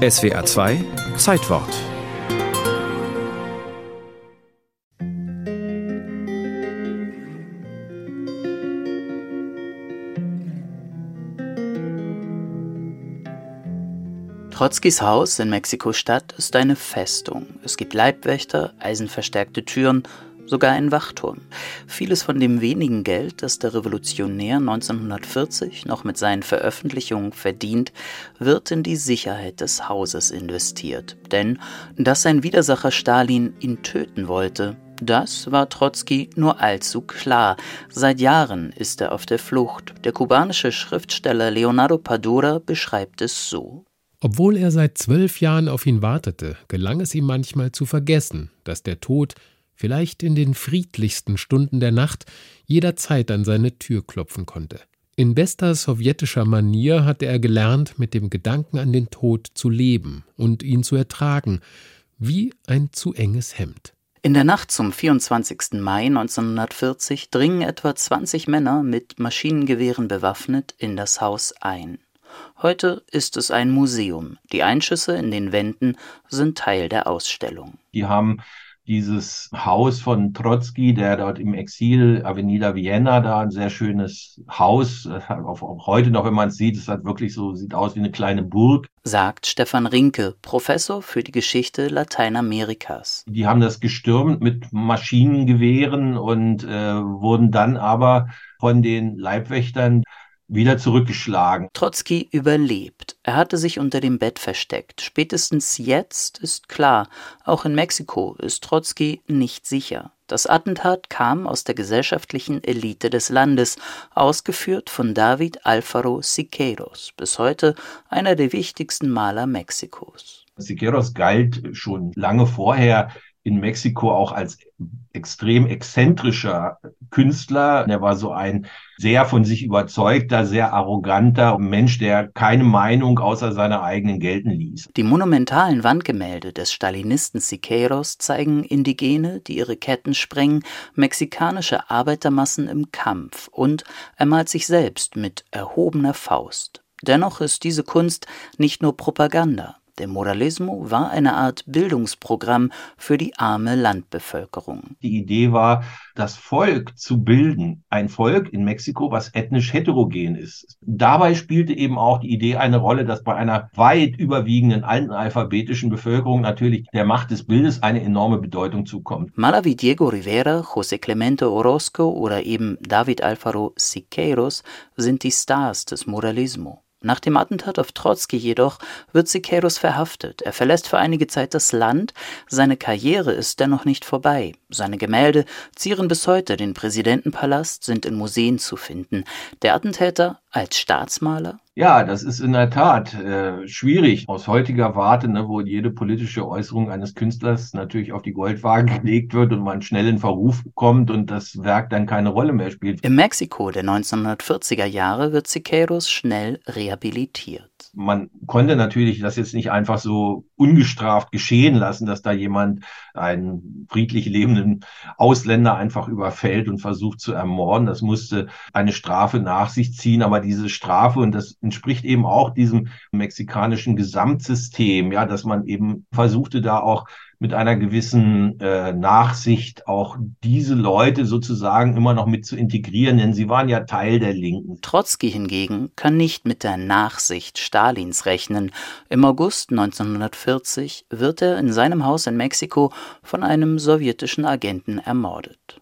SWA 2 Zeitwort Trotzkis Haus in Mexiko-Stadt ist eine Festung. Es gibt Leibwächter, eisenverstärkte Türen, sogar einen Wachturm. Vieles von dem wenigen Geld, das der Revolutionär 1940 noch mit seinen Veröffentlichungen verdient, wird in die Sicherheit des Hauses investiert. Denn dass sein Widersacher Stalin ihn töten wollte, das war Trotzki nur allzu klar. Seit Jahren ist er auf der Flucht. Der kubanische Schriftsteller Leonardo Padura beschreibt es so. Obwohl er seit zwölf Jahren auf ihn wartete, gelang es ihm manchmal zu vergessen, dass der Tod, vielleicht in den friedlichsten Stunden der Nacht, jederzeit an seine Tür klopfen konnte. In bester sowjetischer Manier hatte er gelernt, mit dem Gedanken an den Tod zu leben und ihn zu ertragen, wie ein zu enges Hemd. In der Nacht zum 24. Mai 1940 dringen etwa 20 Männer mit Maschinengewehren bewaffnet in das Haus ein. Heute ist es ein Museum. Die Einschüsse in den Wänden sind Teil der Ausstellung. Die haben dieses Haus von Trotzki, der dort im Exil, Avenida Vienna, da ein sehr schönes Haus, auch heute noch, wenn man es sieht, es hat wirklich so, sieht aus wie eine kleine Burg. Sagt Stefan Rinke, Professor für die Geschichte Lateinamerikas. Die haben das gestürmt mit Maschinengewehren und äh, wurden dann aber von den Leibwächtern wieder zurückgeschlagen. Trotzki überlebt. Er hatte sich unter dem Bett versteckt. Spätestens jetzt ist klar, auch in Mexiko ist Trotzki nicht sicher. Das Attentat kam aus der gesellschaftlichen Elite des Landes, ausgeführt von David Alfaro Siqueiros, bis heute einer der wichtigsten Maler Mexikos. Siqueiros galt schon lange vorher in Mexiko auch als extrem exzentrischer Künstler. Er war so ein sehr von sich überzeugter, sehr arroganter Mensch, der keine Meinung außer seiner eigenen gelten ließ. Die monumentalen Wandgemälde des Stalinisten Siqueiros zeigen Indigene, die ihre Ketten sprengen, mexikanische Arbeitermassen im Kampf und er malt sich selbst mit erhobener Faust. Dennoch ist diese Kunst nicht nur Propaganda. Der Moralismo war eine Art Bildungsprogramm für die arme Landbevölkerung. Die Idee war, das Volk zu bilden. Ein Volk in Mexiko, was ethnisch heterogen ist. Dabei spielte eben auch die Idee eine Rolle, dass bei einer weit überwiegenden analphabetischen Bevölkerung natürlich der Macht des Bildes eine enorme Bedeutung zukommt. Maler wie Diego Rivera, José Clemente Orozco oder eben David Alfaro Siqueiros sind die Stars des Moralismo. Nach dem Attentat auf Trotzki jedoch wird Siqueiros verhaftet. Er verlässt für einige Zeit das Land. Seine Karriere ist dennoch nicht vorbei. Seine Gemälde zieren bis heute den Präsidentenpalast, sind in Museen zu finden. Der Attentäter als Staatsmaler? Ja, das ist in der Tat äh, schwierig aus heutiger Warte, ne, wo jede politische Äußerung eines Künstlers natürlich auf die Goldwaage gelegt wird und man schnell in Verruf kommt und das Werk dann keine Rolle mehr spielt. Im Mexiko der 1940er Jahre wird Siqueiros schnell rehabilitiert. Man konnte natürlich das jetzt nicht einfach so ungestraft geschehen lassen, dass da jemand einen friedlich lebenden Ausländer einfach überfällt und versucht zu ermorden. Das musste eine Strafe nach sich ziehen, aber diese Strafe, und das entspricht eben auch diesem mexikanischen Gesamtsystem, ja, dass man eben versuchte da auch mit einer gewissen äh, Nachsicht auch diese Leute sozusagen immer noch mit zu integrieren, denn sie waren ja Teil der Linken. Trotzki hingegen kann nicht mit der Nachsicht Stalins rechnen. Im August 1940 wird er in seinem Haus in Mexiko von einem sowjetischen Agenten ermordet.